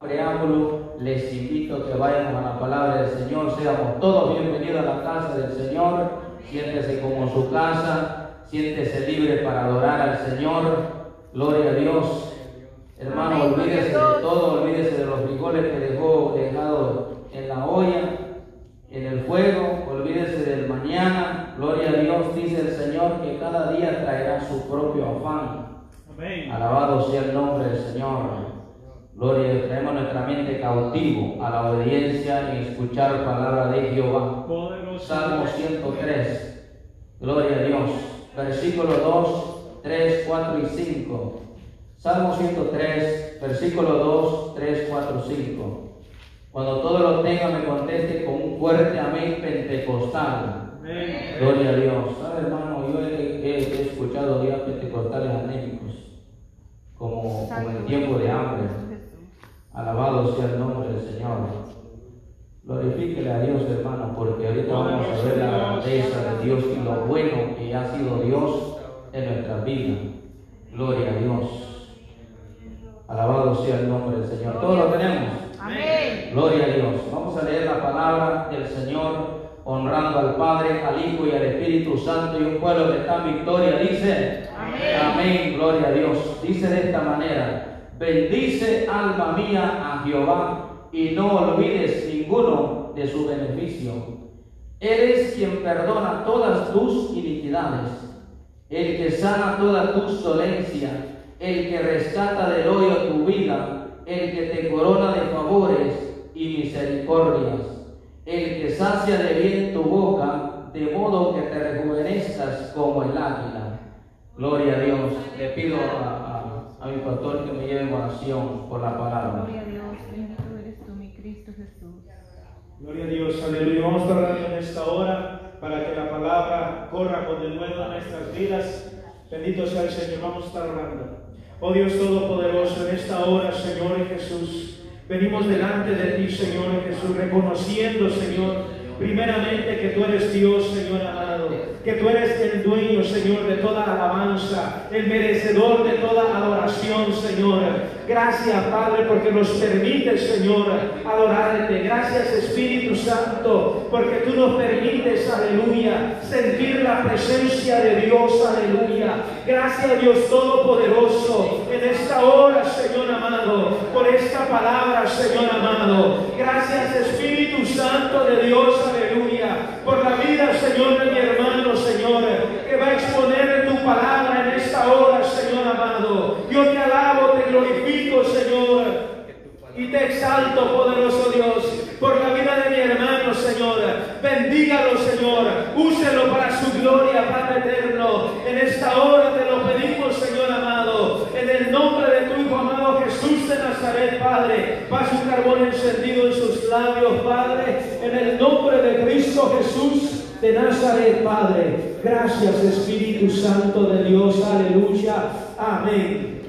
preámbulo, les invito a que vayan a la palabra del Señor. Seamos todos bienvenidos a la casa del Señor. Siéntese como en su casa, siéntese libre para adorar al Señor. Gloria a Dios. Hermano, olvídese de todo, olvídese de los frijoles que dejó dejado en la olla, en el fuego, olvídese del mañana. Gloria a Dios, dice el Señor que cada día traerá su propio afán. Alabado sea el nombre del Señor. Gloria, traemos nuestra mente cautivo a la obediencia y escuchar palabra de Jehová. Salmo 103. Gloria a Dios. Versículo 2, 3, 4 y 5. Salmo 103, versículo 2, 3, 4, 5. Cuando todo lo tenga, me conteste con un fuerte amén pentecostal. Gloria a Dios. ¿Sabe, hermano? Yo he, escuchado días pentecostales anémicos, como, como en tiempo de hambre. Alabado sea el nombre del Señor. Glorifíquele a Dios, hermano, porque ahorita vamos a ver la grandeza de Dios y lo bueno que ha sido Dios en nuestra vida. Gloria a Dios. Alabado sea el nombre del Señor. Todos lo tenemos. Amén. Gloria a Dios. Vamos a leer la palabra del Señor, honrando al Padre, al Hijo y al Espíritu Santo y un pueblo que está en victoria. Dice, Amén. Amén. Gloria a Dios. Dice de esta manera. Bendice alma mía a Jehová y no olvides ninguno de su beneficio. Eres quien perdona todas tus iniquidades, el que sana toda tu solencia, el que rescata del hoyo tu vida, el que te corona de favores y misericordias, el que sacia de bien tu boca, de modo que te rejuvenezcas como el águila. Gloria a Dios. Le pido a a mi pastor que me lleve en oración por la palabra. Gloria a Dios, bendito eres tú, mi Cristo Jesús. Gloria a Dios, aleluya. Vamos a orar en esta hora para que la palabra corra con el nuevo a nuestras vidas. Bendito sea el Señor, vamos a estar orando. Oh Dios Todopoderoso, en esta hora, Señor Jesús, venimos delante de ti, Señor Jesús, reconociendo, Señor, primeramente que tú eres Dios, Señor amado, que tú eres el dueño, Señor, de toda alabanza, el merecedor de toda adoración, Señor. Gracias, Padre, porque nos permites, Señor, adorarte. Gracias, Espíritu Santo, porque tú nos permites, aleluya, sentir la presencia de Dios, aleluya. Gracias, Dios Todopoderoso, en esta palabra, Señor amado. Gracias, Espíritu Santo de Dios, aleluya, por la vida, Señor, de mi hermano, Señor, que va a exponer tu palabra en esta hora, Señor amado. Yo te alabo, te glorifico, Señor. Y te exalto, poderoso Dios, por la vida de mi hermano, Señor. Bendígalo, Señor. Úselo para su gloria, Padre eterno. En esta hora te lo pedimos, Señor amado. En el nombre de tu Hijo amado Jesús de Nazaret, Padre. Paz un carbón en sus labios, Padre. En el nombre de Cristo Jesús de Nazaret, Padre. Gracias, Espíritu Santo de Dios. Aleluya. Amén.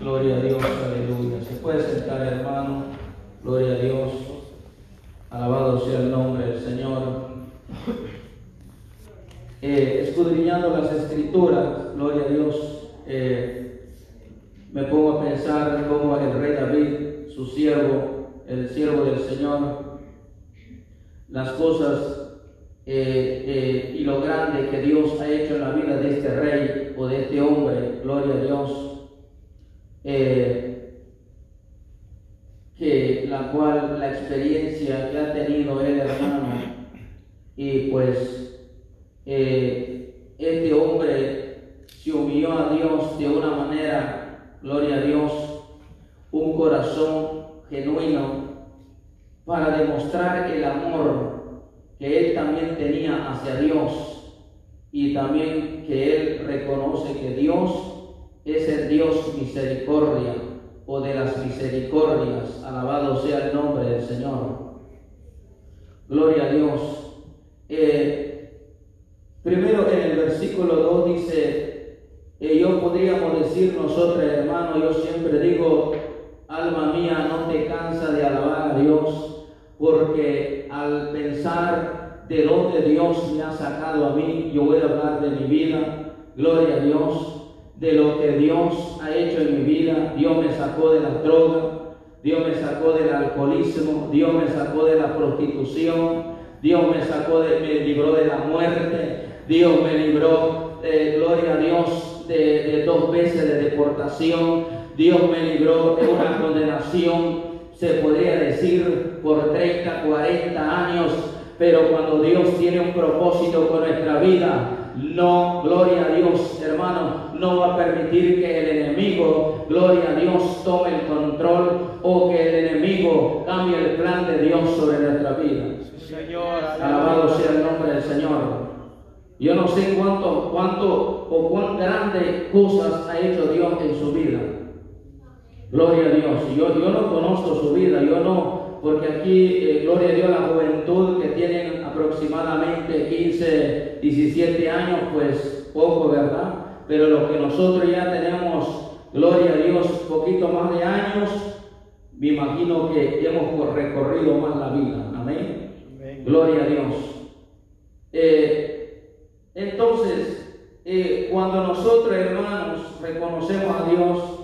Gloria a Dios, aleluya. Se puede sentar, hermano. Gloria a Dios. Alabado sea el nombre del Señor. Eh, escudriñando las escrituras, gloria a Dios, eh, me pongo a pensar cómo el rey David, su siervo, el siervo del Señor, las cosas eh, y lo grande que Dios ha hecho en la vida de este rey o de este hombre, gloria a Dios. Eh, que la cual la experiencia que ha tenido él hermano y pues eh, este hombre se humilló a Dios de una manera gloria a Dios un corazón genuino para demostrar el amor que él también tenía hacia Dios y también que él reconoce que Dios es el Dios misericordia o de las misericordias. Alabado sea el nombre del Señor. Gloria a Dios. Eh, primero en el versículo 2 dice, eh, yo podríamos decir nosotros, hermano, yo siempre digo, alma mía, no te cansa de alabar a Dios, porque al pensar de dónde Dios me ha sacado a mí, yo voy a hablar de mi vida, gloria a Dios de lo que Dios ha hecho en mi vida. Dios me sacó de la droga, Dios me sacó del alcoholismo, Dios me sacó de la prostitución, Dios me sacó de, me libró de la muerte, Dios me libró, eh, gloria a Dios, de, de dos veces de deportación, Dios me libró de una condenación, se podría decir, por 30, 40 años, pero cuando Dios tiene un propósito con nuestra vida, no, gloria a Dios, hermano, no va a permitir que el enemigo, gloria a Dios, tome el control o que el enemigo cambie el plan de Dios sobre nuestra vida. Señor, Alabado sea el nombre del Señor. Yo no sé cuánto, cuánto o cuán grandes cosas ha hecho Dios en su vida. Gloria a Dios. Yo, yo no conozco su vida, yo no, porque aquí, eh, gloria a Dios, la juventud que tienen aproximadamente 15, 17 años, pues poco, ¿verdad? Pero los que nosotros ya tenemos, gloria a Dios, poquito más de años, me imagino que hemos recorrido más la vida. Amén. Amén. Gloria a Dios. Eh, entonces, eh, cuando nosotros, hermanos, reconocemos a Dios,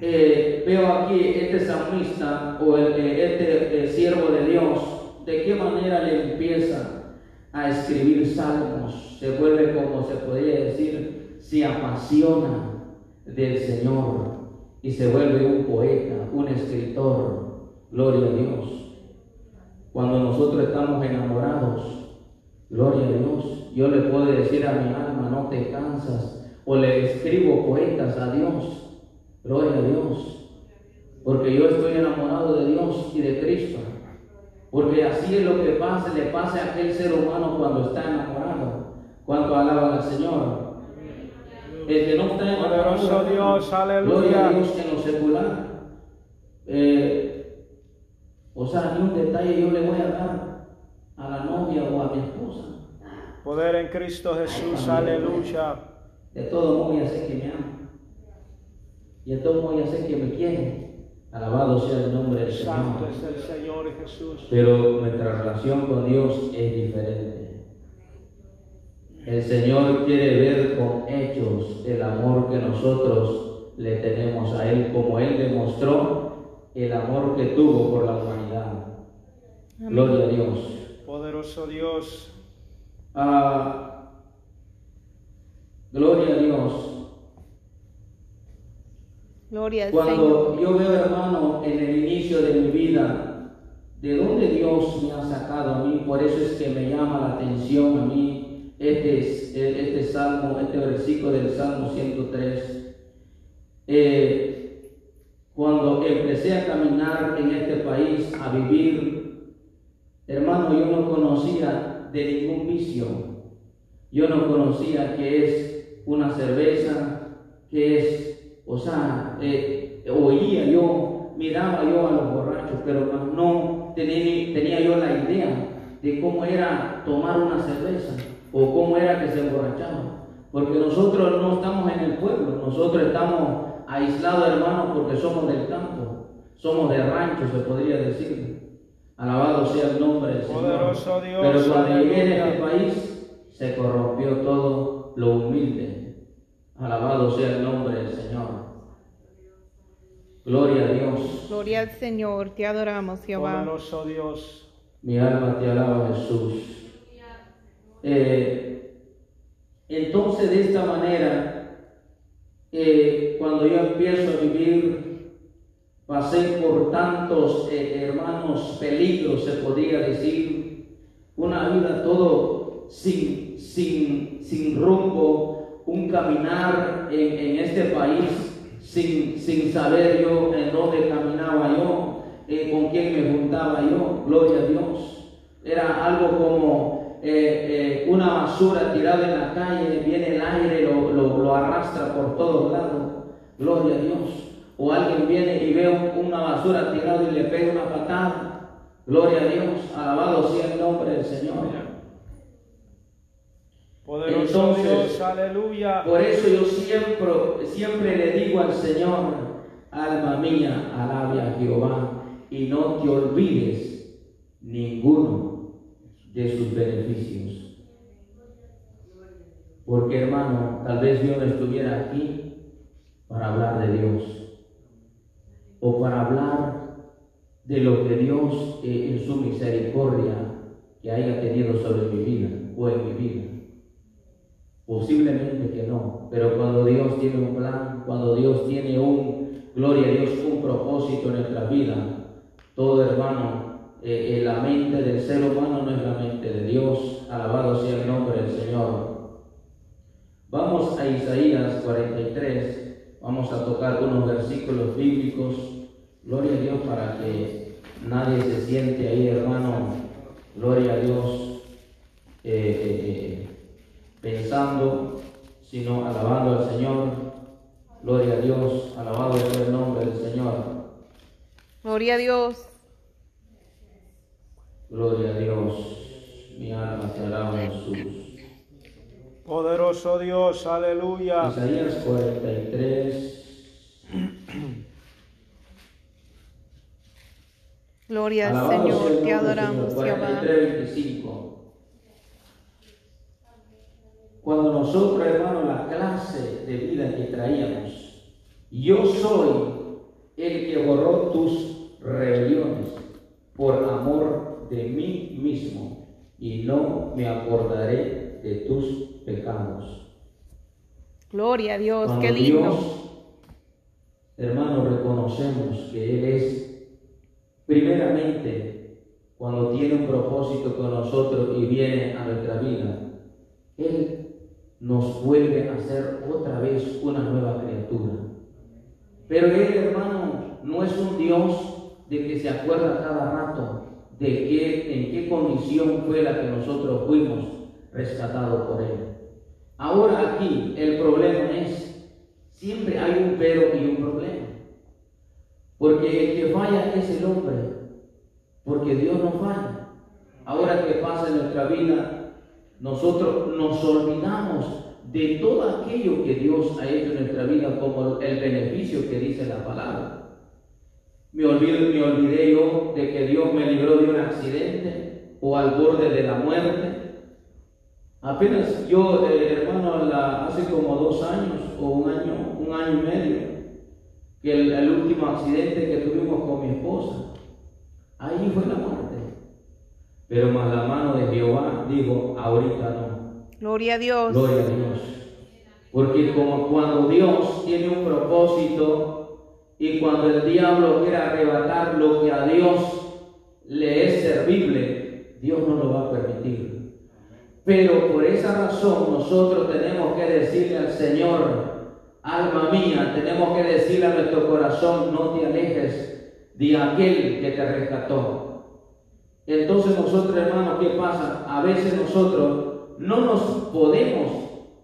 eh, veo aquí este salmista o eh, este siervo de Dios, de qué manera le empieza a escribir salmos. Se vuelve, como se podría decir, se apasiona del Señor y se vuelve un poeta, un escritor. Gloria a Dios. Cuando nosotros estamos enamorados, gloria a Dios, yo le puedo decir a mi alma, no te cansas, o le escribo poetas a Dios, gloria a Dios, porque yo estoy enamorado de Dios y de Cristo, porque así es lo que pasa, le pasa a aquel ser humano cuando está enamorado, cuando alaba al Señor. El que no está enamorado, Dios, Gloria a. Dios en lo secular. Eh, o sea, ni un detalle yo le voy a dar a la novia o a mi esposa. Poder en Cristo Jesús, aleluya. De todo modo ya sé que me ama. Y de todo modo ya sé que me quiere. Alabado sea el nombre del Santo Señor. es el Señor Jesús. Pero nuestra relación con Dios es diferente. El Señor quiere ver con hechos el amor que nosotros le tenemos a Él, como Él demostró el amor que tuvo por la humanidad. Gloria a Dios. Poderoso Dios. Ah, gloria a Dios. Gloria al Señor. Cuando yo veo, hermano, en el inicio de mi vida, de dónde Dios me ha sacado a mí, por eso es que me llama la atención a mí este, este salmo, este versículo del Salmo 103. Eh, cuando empecé a caminar en este país, a vivir, hermano, yo no conocía de ningún vicio. Yo no conocía qué es una cerveza, qué es, o sea, eh, oía yo, miraba yo a los borrachos, pero no tenía, tenía yo la idea de cómo era tomar una cerveza o cómo era que se emborrachaban. Porque nosotros no estamos en el pueblo, nosotros estamos aislados, hermanos, porque somos del campo, somos de rancho, se podría decir. Alabado sea el nombre del Señor. Dios, Pero cuando llegué en este país, se corrompió todo lo humilde. Alabado sea el nombre del Señor. Gloria a Dios. Gloria al Señor, te adoramos, Jehová. Poderoso Dios. Mi alma te alaba, Jesús. Eh, entonces, de esta manera, eh, cuando yo empiezo a vivir, pasé por tantos eh, hermanos peligros, se podría decir, una vida todo sin, sin, sin rumbo, un caminar en, en este país sin, sin saber yo en dónde caminaba yo, eh, con quién me juntaba yo, gloria a Dios. Era algo como eh, una basura tirada en la calle, viene el aire, lo, lo, lo arrastra por todos lados, gloria a Dios. O alguien viene y ve un- una basura tirada y le pega una patada, gloria a Dios, alabado sea el nombre del Señor. Poderoso Entonces, Dios, aleluya. Por eso yo siempre, siempre le digo al Señor, alma mía, alabe a Jehová y no te olvides ninguno de sus beneficios. Porque hermano, tal vez yo no estuviera aquí para hablar de Dios o para hablar de lo que Dios eh, en su misericordia que haya tenido sobre mi vida o en mi vida. Posiblemente que no, pero cuando Dios tiene un plan, cuando Dios tiene un, gloria a Dios, un propósito en nuestra vida, todo hermano, eh, eh, la mente del ser humano no es la mente de Dios, alabado sea el nombre del Señor. Vamos a Isaías 43, vamos a tocar unos versículos bíblicos, gloria a Dios para que nadie se siente ahí hermano, gloria a Dios. Eh, pensando, sino alabando al Señor. Gloria a Dios, alabado sea el nombre del Señor. Gloria a Dios. Gloria a Dios. Mi alma te alaba Jesús. Poderoso Dios, aleluya. Isaías 43. Gloria al Alabado Señor, te adoramos, Señor. Jehová. 43, 25. Cuando nosotros, hermano, la clase de vida que traíamos, yo soy el que borró tus rebeliones por amor de mí mismo y no me acordaré de tus pecados. Gloria a Dios, Cuando qué lindo. Dios, hermano, reconocemos que Él es, primeramente, cuando tiene un propósito con nosotros y viene a nuestra vida, Él nos vuelve a hacer otra vez una nueva criatura. Pero Él, hermano, no es un Dios de que se acuerda cada rato de qué, en qué condición fue la que nosotros fuimos rescatados por Él. Ahora aquí el problema es, siempre hay un pero y un problema. Porque el que falla es el hombre, porque Dios no falla. Ahora que pasa en nuestra vida, nosotros nos olvidamos de todo aquello que Dios ha hecho en nuestra vida como el beneficio que dice la palabra. Me olvidé, me olvidé yo de que Dios me libró de un accidente o al borde de la muerte. Apenas yo, eh, hermano, la- hace como dos años o un año, un año y medio, que el, el último accidente que tuvimos con mi esposa, ahí fue la muerte. Pero más la mano de Jehová dijo, ahorita no. Gloria a Dios. Gloria a Dios. Porque como cuando Dios tiene un propósito y cuando el diablo quiere arrebatar lo que a Dios le es servible, Dios no lo va a permitir. Pero por esa razón nosotros tenemos que decirle al Señor, alma mía, tenemos que decirle a nuestro corazón, no te alejes de aquel que te rescató. Entonces nosotros, hermanos, ¿qué pasa? A veces nosotros no nos podemos,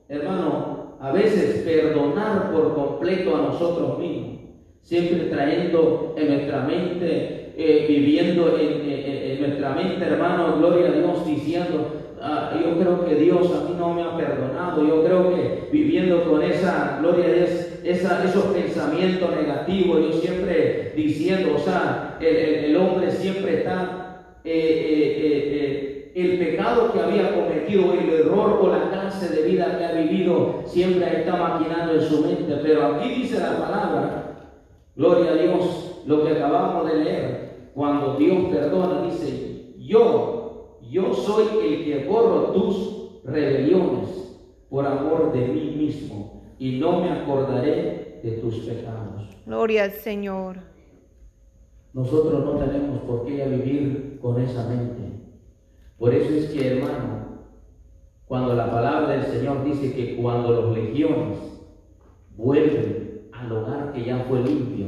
hermano, a veces perdonar por completo a nosotros mismos, siempre trayendo en nuestra mente, eh, viviendo en, en- en nuestra mente, hermano, gloria a Dios, diciendo, ah, yo creo que Dios a mí no me ha perdonado, yo creo que viviendo con esa, gloria Dios, esa- esos pensamientos negativos, yo siempre diciendo, o sea, el, el- hombre siempre está eh, eh, eh, el pecado que había cometido, el error o la clase de vida que ha vivido, siempre está maquinando en su mente. Pero aquí dice la palabra, gloria a Dios, lo que acabamos de leer, cuando Dios perdona, dice, yo, yo soy el que borro tus rebeliones por amor de mí mismo y no me acordaré de tus pecados. Gloria al Señor. Nosotros no tenemos por qué vivir con esa mente. Por eso es que, hermano, cuando la palabra del Señor dice que cuando los legiones vuelven al hogar que ya fue limpio,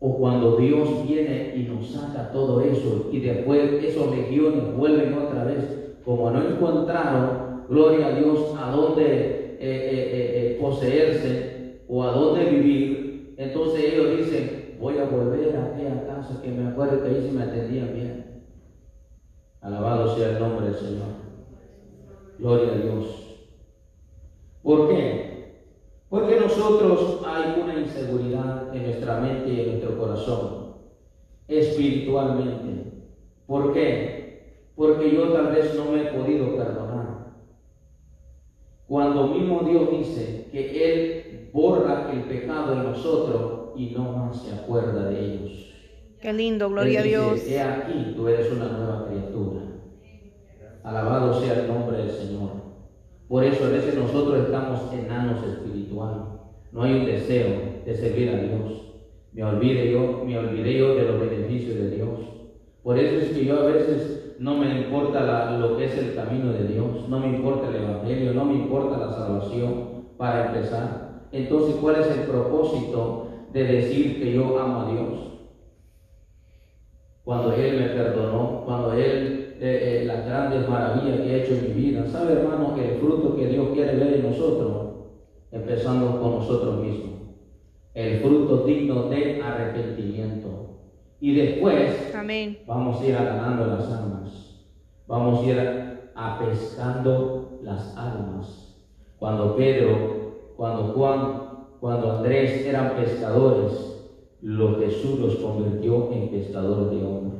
o cuando Dios viene y nos saca todo eso y después esos legiones vuelven otra vez, como no encontraron, gloria a Dios, a dónde eh, eh, eh, poseerse o a dónde vivir, entonces ellos dicen, voy a volver a aquella casa que me acuerdo que ahí se me atendían bien. Alabado sea el nombre del Señor. Gloria a Dios. ¿Por qué? Porque nosotros hay una inseguridad en nuestra mente y en nuestro corazón, espiritualmente. ¿Por qué? Porque yo tal vez no me he podido perdonar. Cuando mismo Dios dice que Él borra el pecado en nosotros y no más se acuerda de ellos. Qué lindo, gloria a Dios. He aquí, tú eres una nueva criatura. Alabado sea el nombre del Señor. Por eso a veces nosotros estamos enanos espirituales. No hay un deseo de servir a Dios. Me olvidé yo, me olvidé yo de los beneficios de Dios. Por eso es que yo a veces no me importa lo que es el camino de Dios, no me importa el Evangelio, no me importa la salvación para empezar. Entonces, ¿cuál es el propósito de decir que yo amo a Dios? Cuando Él me perdonó, cuando Él, eh, eh, las grandes maravillas que ha hecho en mi vida. ¿Sabe, hermano, que el fruto que Dios quiere ver en nosotros, empezando con nosotros mismos? El fruto digno de arrepentimiento. Y después Amén. vamos a ir ganando las almas. Vamos a ir apescando las almas. Cuando Pedro, cuando Juan, cuando Andrés eran pescadores, lo Jesús los convirtió en pescadores de hombres.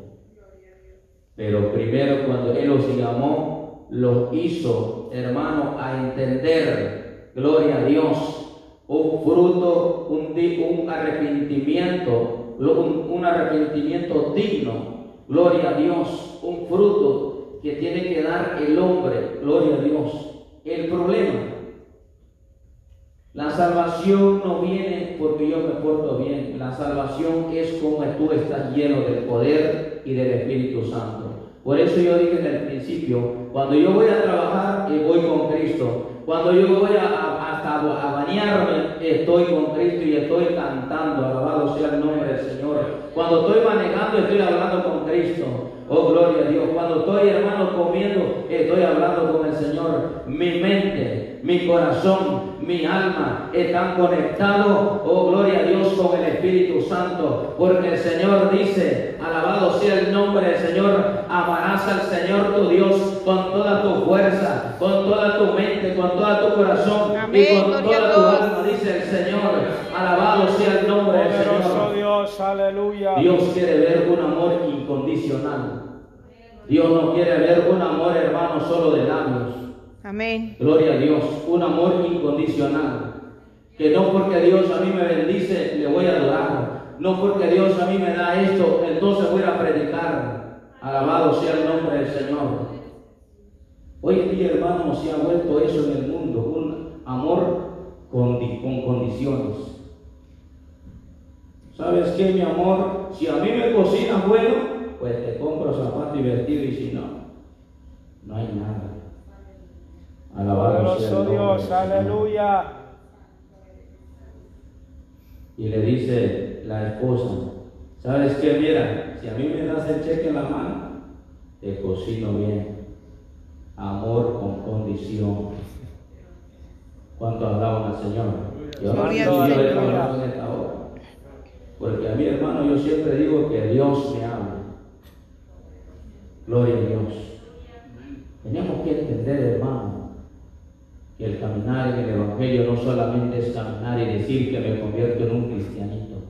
Pero primero cuando Él los llamó, los hizo, hermano, a entender, gloria a Dios, un fruto, un, arrepentimiento, un, un arrepentimiento digno, gloria a Dios, un fruto que tiene que dar el hombre, gloria a Dios. El problema, la salvación no viene porque yo me porto bien, la salvación es como tú estás lleno del poder y del Espíritu Santo. Por eso yo dije en el principio, cuando yo voy a trabajar, eh, voy con Cristo. Cuando yo voy a, hasta a bañarme, estoy con Cristo y estoy cantando, alabado sea el nombre del Señor. Cuando estoy manejando, estoy hablando con Cristo. Oh, gloria a Dios. Cuando estoy, hermano, comiendo, estoy hablando con el Señor. Mi mente, mi corazón, mi alma están conectados, oh, gloria a Dios, con el Espíritu Santo. Porque el Señor dice, alabado sea el nombre del Señor, amarás al Señor tu Dios con toda tu fuerza, con toda tu mente, con todo tu corazón Amén, y con toda tu alma, dice el Señor. Alabado sea el nombre del Señor. Dios, aleluya. Dios quiere ver un amor incondicional. Dios no quiere ver un amor, hermano, solo de labios. Amén. Gloria a Dios, un amor incondicional. Que no porque Dios a mí me bendice, le voy a adorar. No porque Dios a mí me da esto, entonces voy a predicar. Alabado sea el nombre del Señor. Hoy en día, hermano, se ha vuelto eso en el mundo, un amor con, con condiciones. ¿Sabes qué, mi amor? Si a mí me cocinas bueno, pues te compro zapato y vestido y si no, no hay nada. Alabado sea Dios, Señor. aleluya. Y le dice la esposa, ¿sabes qué? Mira, si a mí me das el cheque en la mano, te cocino bien. Amor con condición. ¿Cuánto hablaban al Señor? Yo no Gloria yo en esta hora. Porque a mi hermano yo siempre digo que Dios me habla. Gloria a Dios. Tenemos que entender, hermano, que el caminar en el Evangelio no solamente es caminar y decir que me convierto en un cristianito.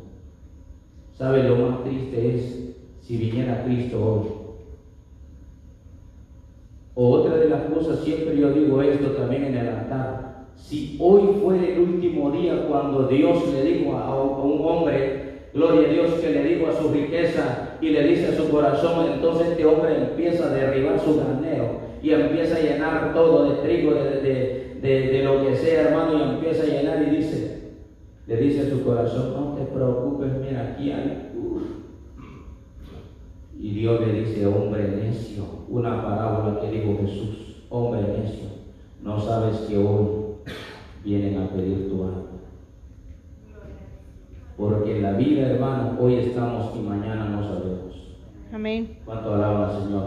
¿Sabe lo más triste es si viniera Cristo hoy? O otra de las cosas, siempre yo digo esto también en el altar. Si hoy fuera el último día cuando Dios le dijo a, a un hombre, gloria a Dios, que le dijo a su riqueza y le dice a su corazón, entonces este hombre empieza a derribar su granero y empieza a llenar todo de trigo, de, de- de- de lo que sea, hermano, y empieza a llenar y dice, le dice a su corazón, no te preocupes, mira, aquí hay... uf". Y Dios le dice, hombre necio, una parábola que dijo Jesús, hombre necio, no sabes que hoy vienen a pedir tu alma. Porque en la vida, hermano, hoy estamos y mañana no sabemos. Amén. ¿Cuánto alaba al Señor?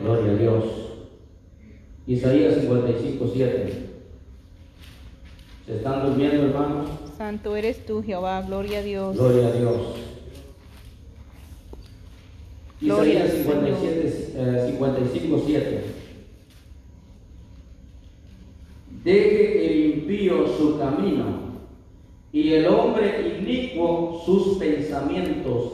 Gloria a Dios. Isaías 55, 7. ¿Se están durmiendo, hermanos? Santo eres tú, Jehová. Gloria a Dios. Gloria a Dios. Gloria Isaías al 57, eh, 55, 7. Deje el impío su camino y el hombre inicuo sus pensamientos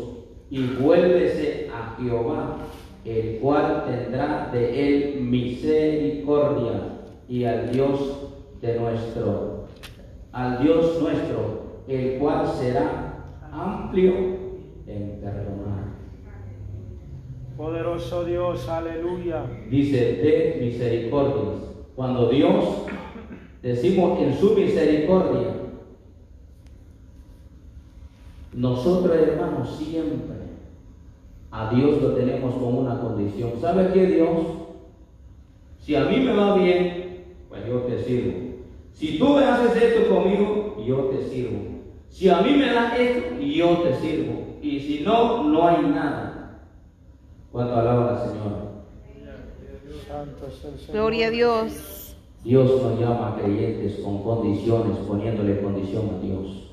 y vuélvese a Jehová, el cual tendrá de él misericordia y al Dios de nuestro al Dios nuestro, el cual será amplio en perdonar. Poderoso Dios, aleluya. Dice de misericordias. Cuando Dios, decimos en su misericordia, nosotros hermanos siempre a Dios lo tenemos como una condición. ¿Sabe qué Dios? Si a mí me va bien, pues yo te sirvo. Si tú me haces esto conmigo, yo te sirvo. Si a mí me das esto, yo te sirvo. Y si no, no hay nada. Cuando alaba al Señor. Santo es el Señor. Gloria a Dios. Dios nos llama a creyentes con condiciones, poniéndole condición a Dios.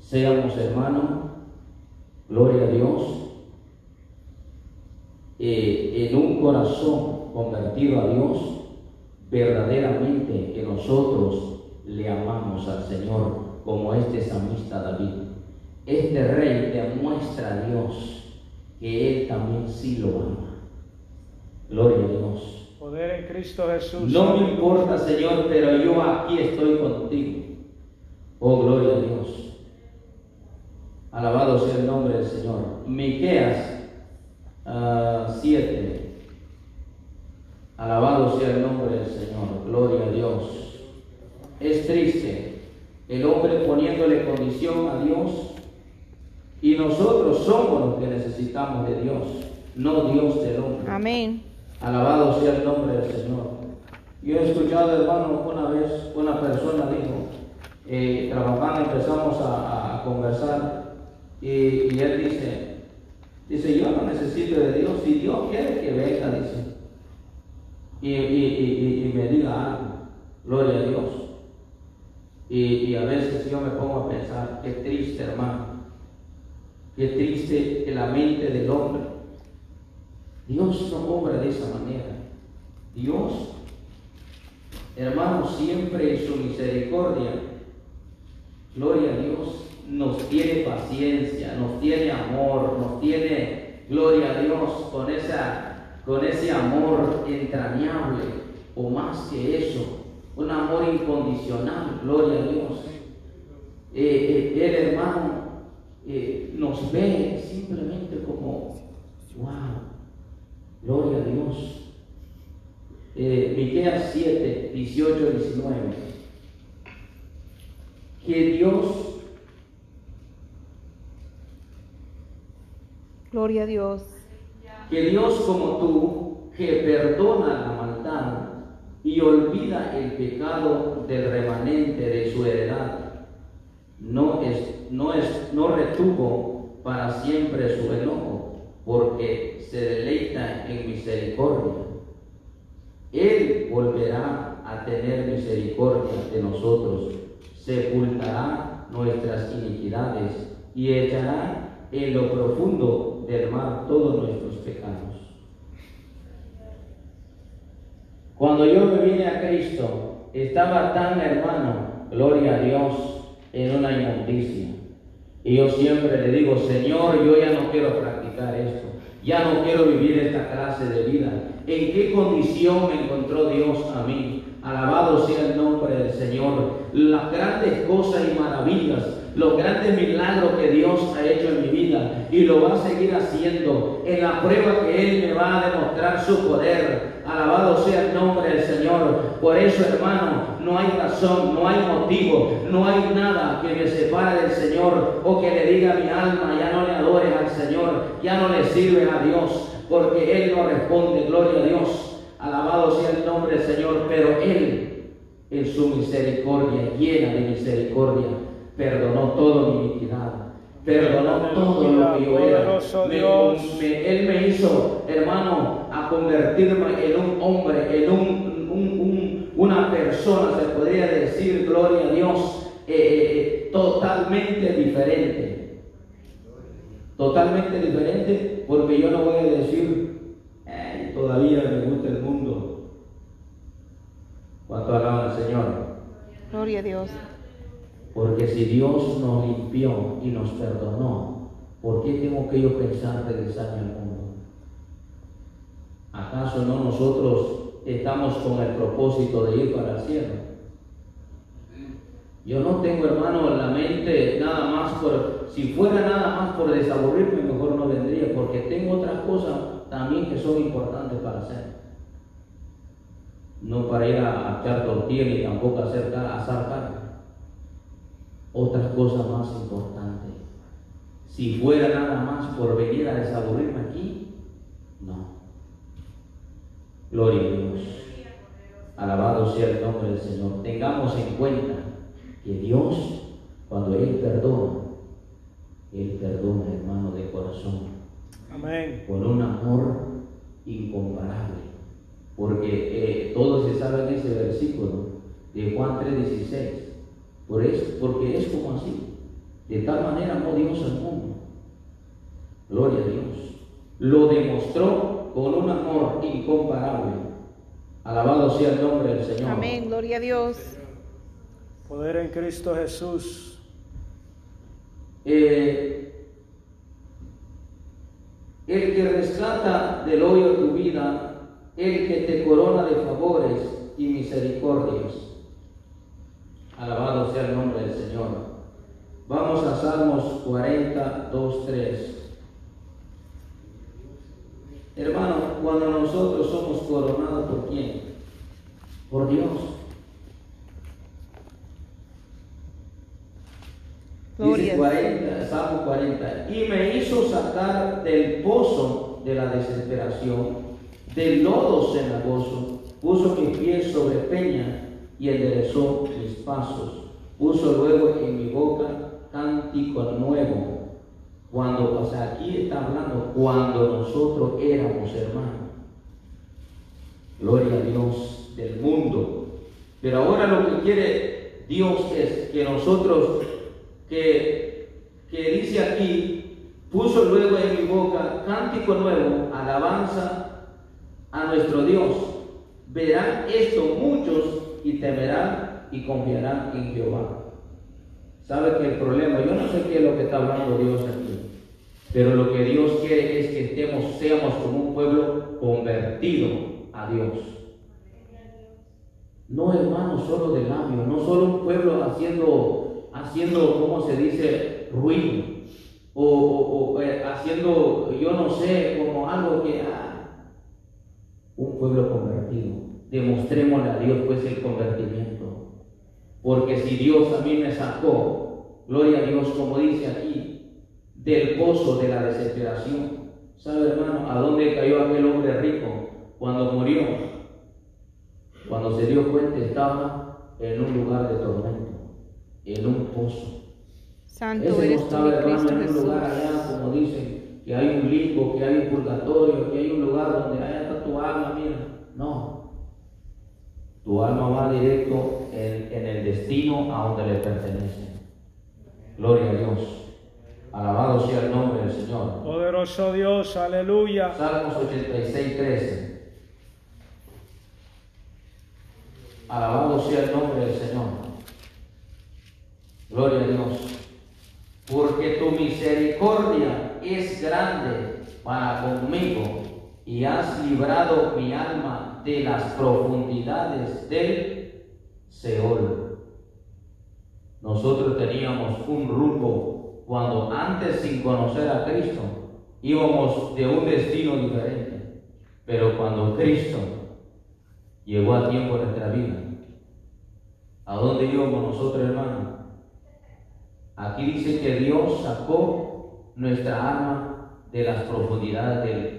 Seamos hermanos, gloria a Dios, eh, en un corazón convertido a Dios, verdaderamente que nosotros le amamos al Señor, como este samista David. Este rey demuestra a Dios que él también sí lo ama. Gloria a Dios. Poder en Cristo Jesús. No me importa, Señor, pero yo aquí estoy contigo. Oh, gloria a Dios. Alabado sea el nombre del Señor. Miqueas 7. Alabado sea el nombre del Señor. Gloria a Dios. Es triste el hombre poniéndole condición a Dios y nosotros somos los que necesitamos de Dios, no Dios del hombre. Amén. Alabado sea el nombre del Señor. Yo he escuchado, hermano, una vez una persona dijo, eh, trabajando empezamos a, a conversar y, y él dice, dice, yo no necesito de Dios, si Dios quiere que venga, dice, y, y, y, y- me diga algo, gloria a Dios. Y, a veces yo me pongo a pensar, qué triste, hermano, qué triste que la mente del hombre Dios no obra de esa manera. Dios, hermanos, siempre en su misericordia, gloria a Dios, nos tiene paciencia, nos tiene amor, nos tiene, gloria a Dios, con, esa, con ese amor entrañable, o más que eso, un amor incondicional, gloria a Dios. Eh, eh, el hermano eh, nos ve simplemente como, wow, Gloria a Dios. Eh, Miqueas 7, 18 y 19. Que Dios, Gloria a Dios. que Dios como tú, que perdona la maldad y olvida el pecado del remanente de su heredad, no es, no es, no retuvo para siempre su enojo, porque se deleita en misericordia. Él volverá a tener misericordia de nosotros, sepultará nuestras iniquidades y echará en lo profundo mar todos nuestros pecados. Cuando yo me vine a Cristo, estaba tan hermano, gloria a Dios, en una inmundicia. Y yo siempre le digo, Señor, yo ya no quiero practicar esto. Ya no quiero vivir esta clase de vida. ¿En qué condición me encontró Dios a mí? Alabado sea el nombre del Señor. Las grandes cosas y maravillas, los grandes milagros que Dios ha hecho en mi vida y lo va a seguir haciendo en la prueba que Él me va a demostrar su poder. Alabado sea el nombre del Señor. Por eso, hermano, no hay razón, no hay motivo, no hay nada que me separe del Señor o que le diga a mi alma, ya no le adores al Señor, ya no le sirven a Dios, porque Él no responde, gloria a Dios. Alabado sea el nombre del Señor, pero Él, en su misericordia, llena de misericordia, perdonó toda mi iniquidad. Perdonó todo lo que yo era. Me- él me hizo, hermano, a convertirme en un hombre, en un, un- un- una persona, se podría decir, gloria a Dios, eh, eh, totalmente diferente. Totalmente diferente, porque yo no voy a decir, "Ay, todavía me gusta el mundo. ¿Cuánto alaban al Señor? Gloria a Dios. Porque si Dios nos limpió y nos perdonó, ¿por qué tengo que yo pensar regresarme al mundo? ¿Acaso no nosotros estamos con el propósito de ir para el cielo? Yo no tengo, hermano, en la mente nada más por, si fuera nada más por desaburrirme, mejor no vendría, porque tengo otras cosas también que son importantes para hacer. No para ir a, echar tortilla ni tampoco hacer ca- asar carne. Otras cosas más importantes. Si fuera nada más por venir a desaburrirme aquí, no. Gloria a Dios. Alabado sea el nombre del Señor. Tengamos en cuenta que Dios, cuando Él perdona, Él perdona, hermano, de corazón, Amén. con un amor incomparable. Porque eh, todos se saben ese versículo de Juan 3:16. Por eso, porque es como así. De tal manera amó Dios al mundo. Gloria a Dios. Lo demostró con un amor incomparable. Alabado sea el nombre del Señor. Amén. Gloria a Dios. Poder en Cristo Jesús. Eh, el que rescata del hoyo tu vida, el que te corona de favores y misericordias. Alabado sea el nombre del Señor. Vamos a Salmos 42, 3. Hermano, cuando nosotros somos coronados por quién? Por Dios. Dice Gloria. 40, Salmo 40, y me hizo sacar del pozo de la desesperación, del lodo cenagoso, puso mis pies sobre peña y enderezó mis pasos, puso luego en mi boca cántico nuevo. Cuando, o sea, aquí está hablando cuando nosotros éramos hermanos. Gloria a Dios del mundo. Pero ahora lo que quiere Dios es que nosotros, que, que dice aquí, puso luego en mi boca cántico nuevo, alabanza a nuestro Dios. Verán esto muchos y temerán y confiarán en Jehová. ¿Sabe que el problema? Yo no sé qué es lo que está hablando Dios aquí, pero lo que Dios quiere es que estemos, seamos como un pueblo convertido a Dios. No hermano solo de labio, no solo un pueblo haciendo, haciendo, ¿cómo se dice? Ruido. O, o- eh, haciendo, yo no sé, como algo que... un pueblo convertido. Demostrémosle a Dios pues el convertimiento. Porque si Dios a mí me sacó, gloria a Dios, como dice aquí, del pozo de la desesperación. ¿Sabe hermano a dónde cayó aquel hombre rico cuando murió? Cuando se dio cuenta estaba en un lugar de tormento, en un pozo. Santo Ese no eres tú, estaba, hermano, en un lugar allá, como dicen, que hay un limbo, que hay un purgatorio, que hay un lugar donde está tu alma, mira. No. Tu alma va directo en, en el destino a donde le pertenece. Gloria a Dios. Alabado sea el nombre del Señor. Poderoso Dios, aleluya. Salmos 86, 13. Alabado sea el nombre del Señor. Gloria a Dios. Porque tu misericordia es grande para conmigo y has librado mi alma de las profundidades del Seol. Nosotros teníamos un rumbo cuando antes sin conocer a Cristo íbamos de un destino diferente. Pero cuando Cristo llegó a tiempo en nuestra vida, ¿a dónde íbamos nosotros, hermanos? Aquí dice que Dios sacó nuestra alma de las profundidades del,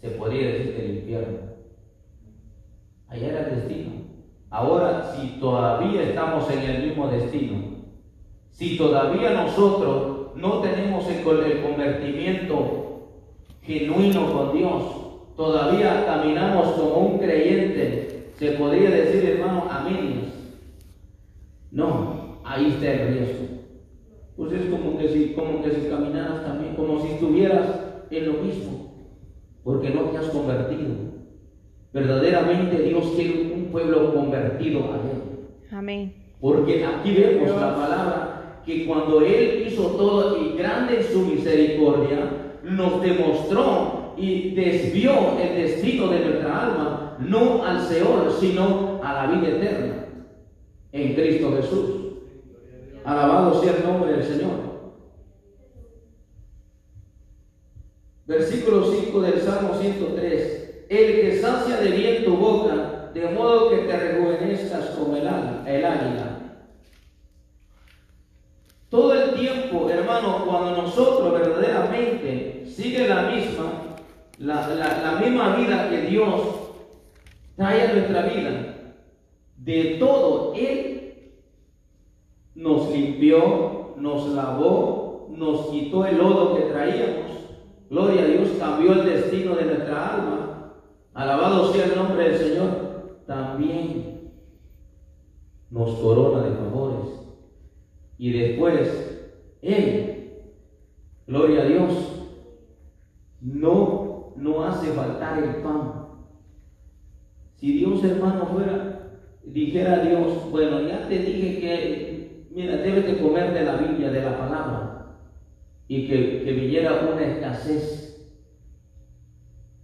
se podría decir, del infierno. Allá era el destino. Ahora, si todavía estamos en el mismo destino, si todavía nosotros no tenemos el, el convertimiento genuino con Dios, todavía caminamos como un creyente, se podría decir, hermano, amén. No, ahí está el riesgo. Pues es como que si, como que si caminaras también, como si estuvieras en lo mismo, porque no te has convertido. Verdaderamente Dios quiere un pueblo convertido a Él. Amén. Porque aquí vemos la palabra que cuando Él hizo todo y grande en su misericordia, nos demostró y desvió el destino de nuestra alma, no al Seol, sino a la vida eterna en Cristo Jesús. Alabado sea el nombre del Señor. Versículo 5 del Salmo 103. El que sacia de bien tu boca, de modo que te rejuvenezcas como el, el águila. Todo el tiempo, hermano, cuando nosotros verdaderamente sigue la misma, la, la- la misma vida que Dios trae a nuestra vida, de todo, Él nos limpió, nos lavó, nos quitó el lodo que traíamos. Gloria a Dios, cambió el destino de nuestra alma. Alabado sea el nombre del Señor. También nos corona de favores. Y después, Él, gloria a Dios, no, no hace faltar el pan. Si Dios, hermano, fuera, dijera a Dios, bueno, ya te dije que, mira, debes de comer de la Biblia, de la palabra, y que, que viniera una escasez,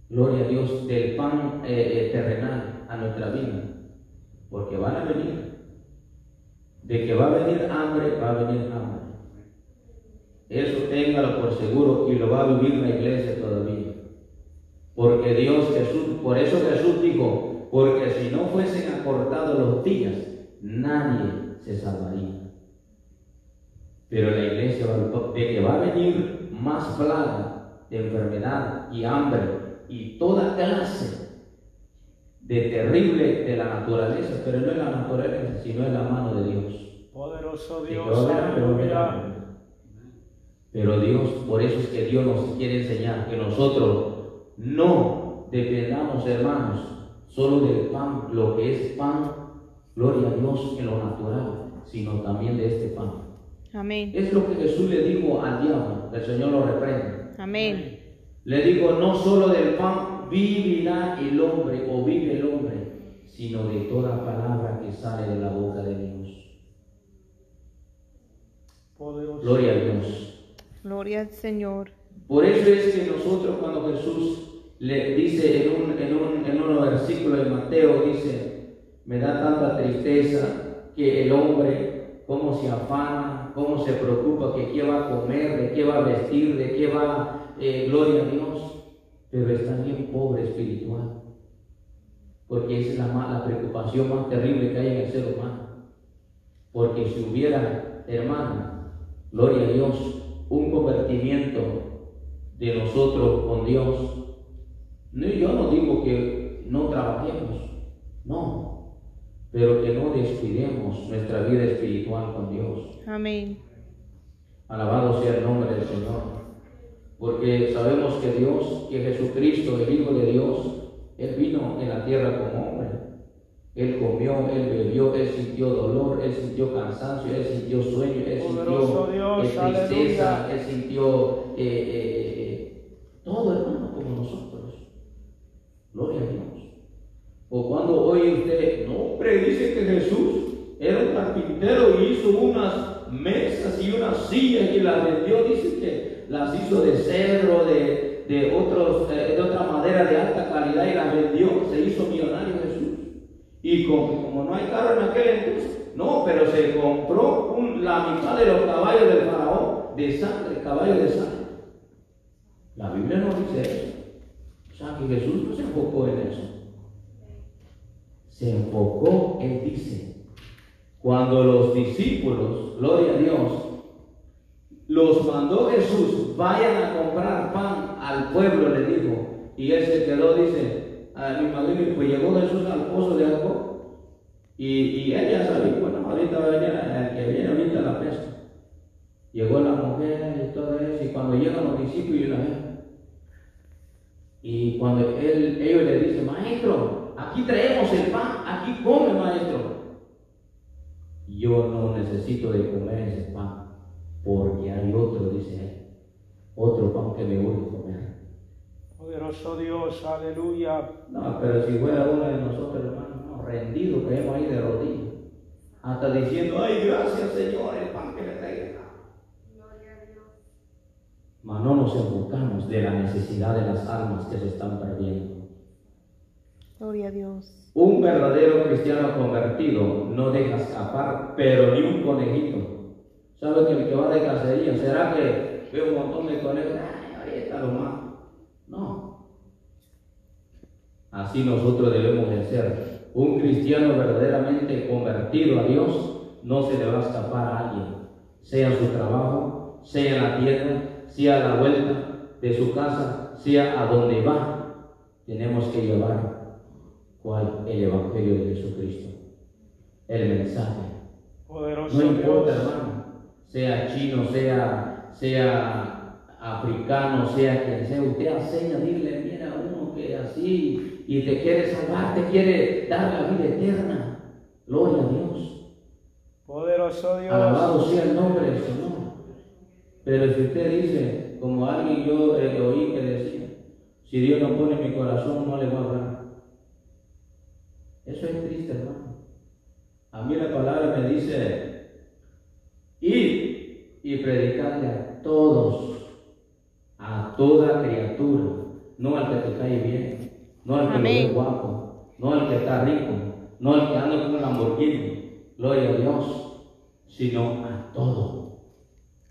gloria a Dios, del pan eh, eh, terrenal a nuestra vida, porque van a venir. De que va a venir hambre, va a venir hambre. Eso téngalo por seguro y lo va a vivir la iglesia todavía. Porque Dios Jesús, por eso Jesús dijo, porque si no fuesen acortados los días, nadie se salvaría. Pero la iglesia va- de que va a venir más plaga de enfermedad y hambre y toda clase de terrible de la naturaleza, pero no es la naturaleza, sino es la mano de Dios. Poderoso Dios. Pero Dios, por eso es que Dios nos quiere enseñar que nosotros no dependamos, hermanos, solo del pan, lo que es pan, gloria a Dios en lo natural, sino también de este pan. Amén. Es lo que Jesús le dijo al diablo, el Señor lo reprende. Amén. Le digo, no solo del pan vivirá el hombre o vive el hombre, sino de toda palabra que sale de la boca de Dios. Poderoso. Gloria a Dios. Gloria al Señor. Por eso es que nosotros cuando Jesús le dice en un, en un, en un versículo de Mateo, dice, me da tanta tristeza que el hombre, cómo se afana, cómo se preocupa, que qué va a comer, de qué va a vestir, de qué va, eh, gloria a Dios, pero está bien pobre espiritual, porque esa es la, la preocupación más terrible que hay en el ser humano. Porque si hubiera, hermano, gloria a Dios, un convertimiento de nosotros con Dios, no, yo no digo que no trabajemos, no, pero que no descuidemos nuestra vida espiritual con Dios. Amén. Alabado sea el nombre del Señor. Porque sabemos que Dios, que Jesucristo, el Hijo de Dios, Él vino en la tierra como hombre. Él comió, Él bebió, Él sintió dolor, Él sintió cansancio, Él sintió sueño, Él Poderoso sintió Dios, eh, tristeza, aleluya. Él sintió eh, eh, todo hermano como nosotros. Gloria a Dios. O cuando oye usted, no, hombre, dice que Jesús era un carpintero y hizo unas mesas y unas sillas y las vendió, dice que las hizo de cedro, de, de, otros, eh, de otra madera de alta calidad y las vendió, se hizo millonario Jesús. Y como, como no hay carro en aquel entonces, no, pero se compró la mitad de los caballos del faraón de sangre, caballos de sangre. La Biblia no dice eso. O sea que Jesús no se enfocó en eso. Se enfocó, él dice, cuando los discípulos, gloria a Dios, los mandó Jesús, vayan a comprar pan al pueblo, le dijo. Y él se quedó, dice, a mi madre, pues llegó Jesús al pozo de Jacob. Y, y ella sabía, bueno, ahorita va a venir, el que viene ahorita la pesca. Llegó la mujer y todo eso, y cuando llegan los discípulos y la ven, y cuando él, ellos le dicen, maestro, aquí traemos el pan, aquí come, maestro. Yo no necesito de comer ese pan, porque hay otro, dice él, otro pan que me voy a comer. Poderoso Dios, aleluya. No, pero si fuera uno de nosotros, hermano, no, rendido, caemos ahí de rodillas, hasta diciendo, ay, gracias Señor, el pan que me traiga. Mas no nos enfocamos de la necesidad de las almas que se están perdiendo. Gloria a Dios. Un verdadero cristiano convertido no deja escapar, pero ni un conejito. ¿Sabe que que va de cacería, será que ve un montón de conejos? Ay, ahorita lo mato. No. Así nosotros debemos de ser. Un cristiano verdaderamente convertido a Dios no se le va a escapar a alguien, sea su trabajo, sea la tierra, sea la vuelta de su casa, sea a donde va. Tenemos que llevar cuál el Evangelio de Jesucristo, el mensaje. Poderoso No importa, Dios. hermano, sea chino, sea, sea africano, sea quien sea, usted enseña, dile, mira uno que así y te quiere salvar, te quiere dar la vida eterna. Gloria a Dios. Poderoso Dios. Alabado sea el nombre del Señor. Pero si usted dice, como alguien yo eh, oí que decía, si Dios no pone en mi corazón, no le voy a hablar. Eso es triste, hermano. A mí la palabra me dice, ir y predicarle a todos, a toda criatura, no al que te cae bien, no al que lo ve Amén. guapo, no al que está rico, no al que anda con un Lamborghini, gloria a Dios, sino a todo.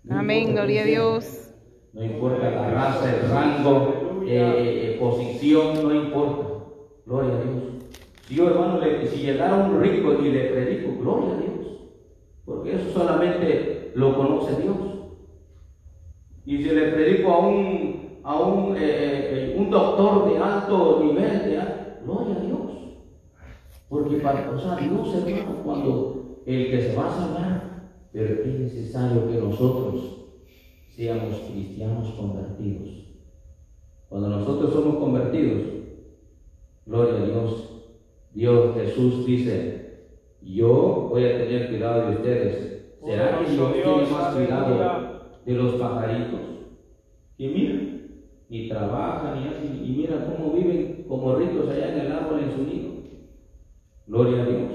No Amén, gloria a. Dios. No importa la raza, el rango, eh, eh, posición, no importa. Gloria a Dios. Si yo, hermano, le- si llegara un rico y le predico, gloria a Dios. Porque eso solamente lo conoce Dios. Y si le predico a un, a un, eh, eh, un doctor de alto nivel, de gloria a Dios. Porque para, o sea, Dios, hermano, cuando el que se va a salvar, pero es necesario que nosotros seamos cristianos convertidos. Cuando nosotros somos convertidos, gloria a Dios, Dios Jesús dice, yo voy a tener cuidado de ustedes. ¿Será que tiene Dios, más cuidado de los pajaritos? Y mira, ni trabajan, ni hacen, y mira cómo viven como ricos allá en el árbol en su nido. Gloria a Dios.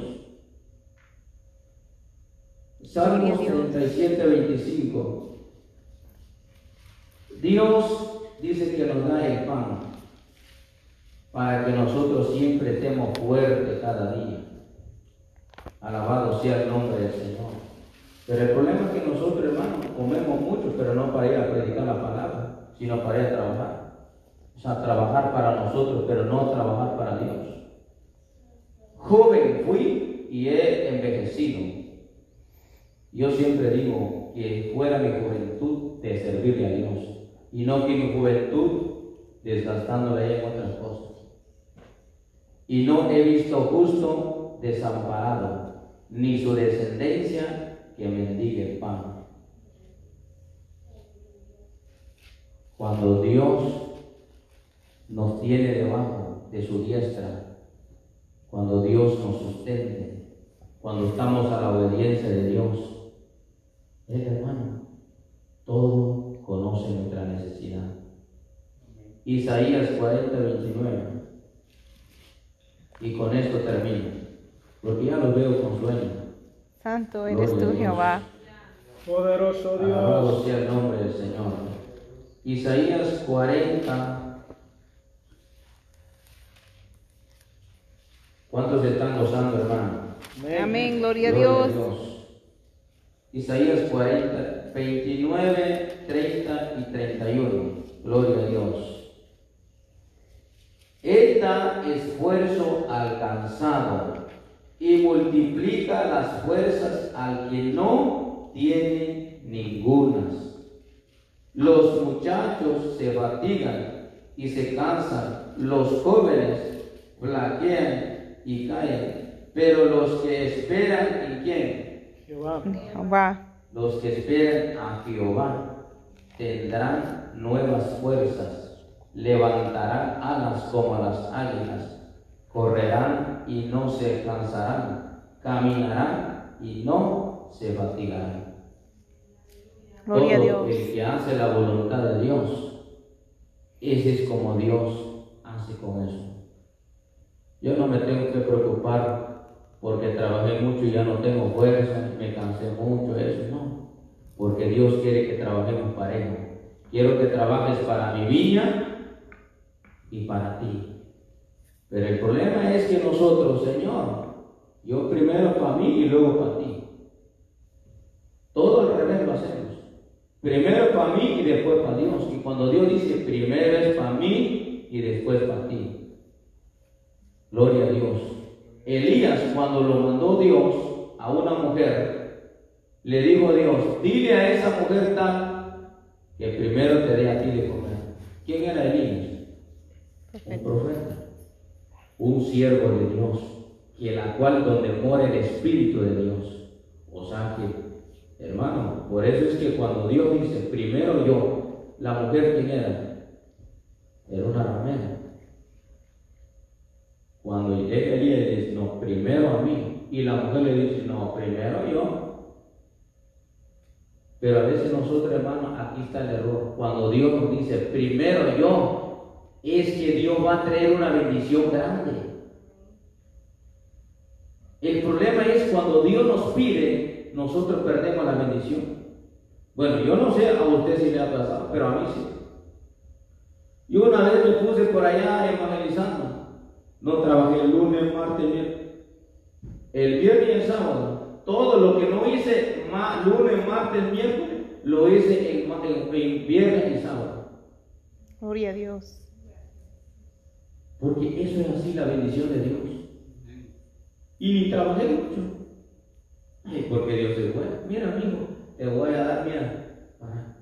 Salmos Gloria a Dios. 37, 25. Dios dice que nos da el pan para que nosotros siempre estemos fuertes cada día. Alabado sea el nombre del Señor. Pero el problema es que nosotros, hermanos, comemos mucho, pero no para ir a predicar la palabra, sino para ir a trabajar. O sea, trabajar para nosotros, pero no trabajar para Dios. Joven fui y he envejecido. Yo siempre digo que fuera mi juventud de servirle a Dios y no que mi juventud desgastándola en otras cosas. Y no he visto justo desamparado, ni su descendencia que mendigue el pan. Cuando Dios nos tiene debajo de su diestra, cuando Dios nos sustente, cuando estamos a la obediencia de Dios, Él hermano, todo conoce nuestra necesidad. Isaías 40, 29. Y con esto termino, porque ya lo veo con sueño. Santo eres Gloria a tú, Dios. Jehová. Poderoso Alabado Dios. sea el nombre del Señor. Isaías 40. ¿Cuántos están gozando, hermano? Amén, gloria a Gloria Dios. Isaías 40, 29, 30 y 31. Gloria a Dios. Él da esfuerzo al cansado y multiplica las fuerzas al que no tiene ningunas. Los muchachos se fatigan y se cansan, los jóvenes flaquean y caen, pero los que esperan en quién? Jehová. Jehová. Los que esperan a Jehová tendrán nuevas fuerzas, levantarán alas como las águilas, correrán y no se cansarán, caminarán y no se fatigarán. Gloria a Todo Dios. El que hace la voluntad de Dios, ese es como Dios hace con eso. Yo no me tengo que preocupar porque trabajé mucho y ya no tengo fuerza, me cansé mucho, eso no. Porque Dios quiere que trabajemos parejo. Quiero que trabajes para mi viña y para ti. Pero el problema es que nosotros, Señor, yo primero para mí y luego para ti. Todo al revés lo hacemos. Primero para mí y después para Dios. Y cuando Dios dice primero es para mí y después para ti. Gloria a Dios. Elías, cuando lo mandó Dios a una mujer, le dijo a Dios, dile a esa mujer tal que primero te dé a ti de comer. ¿Quién era Elías? Un profeta, un siervo de Dios, y en la cual donde mora el Espíritu de Dios. O sea que, hermano, por eso es que cuando Dios dice, primero yo, la mujer quién era? Era una ramera. Cuando llega Elías le dice, no, primero a mí. Y la mujer le dice, no, primero yo. Pero a veces nosotros, hermanos, aquí está el error. Cuando Dios nos dice, primero yo, es que Dios va a traer una bendición grande. El problema es cuando Dios nos pide, nosotros perdemos la bendición. Bueno, yo no sé a usted si le ha pasado, pero a mí sí. Yo una vez me puse por allá evangelizando. No trabajé el lunes, martes, miércoles. El viernes y el sábado. Todo lo que no hice lunes, martes, miércoles, lo hice en viernes y sábado. Gloria a Dios. Porque eso es así la bendición de Dios. Y trabajé mucho. Ay, porque Dios es bueno. Mira, amigo, te voy a dar, mira, para,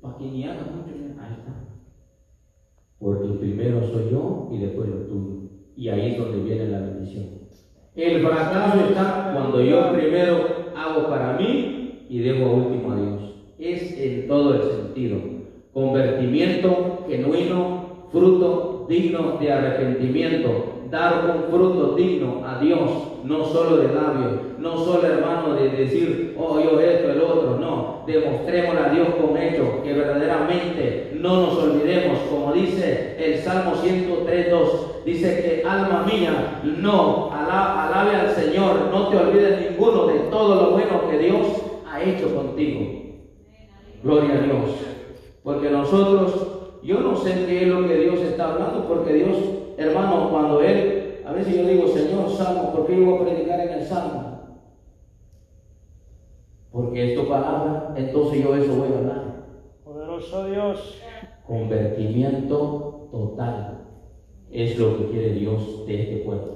para que ni hagas mucho. mira, Ahí está. Porque primero soy yo y después lo tuyo. Y ahí es donde viene la bendición. El fracaso está cuando yo primero hago para mí y dejo a último a Dios. Es en todo el sentido. Convertimiento genuino, fruto digno de arrepentimiento. Dar un fruto digno a Dios, no solo de labios, no solo hermano de decir, oh yo esto, el otro, no. Demostrémosle a Dios con hechos, que verdaderamente no nos olvidemos, como dice el Salmo 103.2, dice que alma mía, no, ala- alabe al Señor, no te olvides ninguno de todo lo bueno que Dios ha hecho contigo. Gloria a Dios. Porque nosotros, yo no sé qué es lo que Dios está hablando, porque Dios, hermano, cuando Él, a veces yo digo, Señor, Salmo, ¿por qué yo voy a predicar en el Salmo? Porque es tu palabra, entonces yo eso voy a hablar. Poderoso Dios. Convertimiento total es lo que quiere Dios de este pueblo.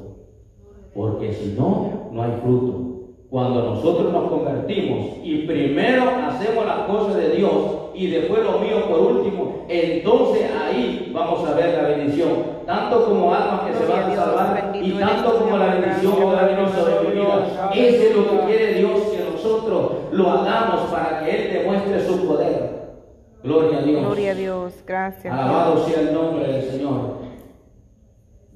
Porque si no, no hay fruto. Cuando nosotros nos convertimos y primero hacemos las cosas de Dios y después lo mío por último, entonces ahí vamos a ver la bendición. Tanto como almas que se van a salvar y tanto como la bendición que va a venir sobre mi vida. Eso es lo que quiere Dios, que nosotros lo hagamos para que Él demuestre su poder. Gloria a Dios. Gloria a Dios. Gracias. Alabado sea el nombre del Señor.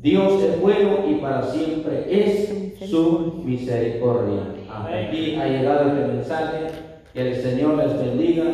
Dios es bueno y para siempre es su misericordia. Hasta aquí ha llegado este mensaje. Que el Señor les bendiga.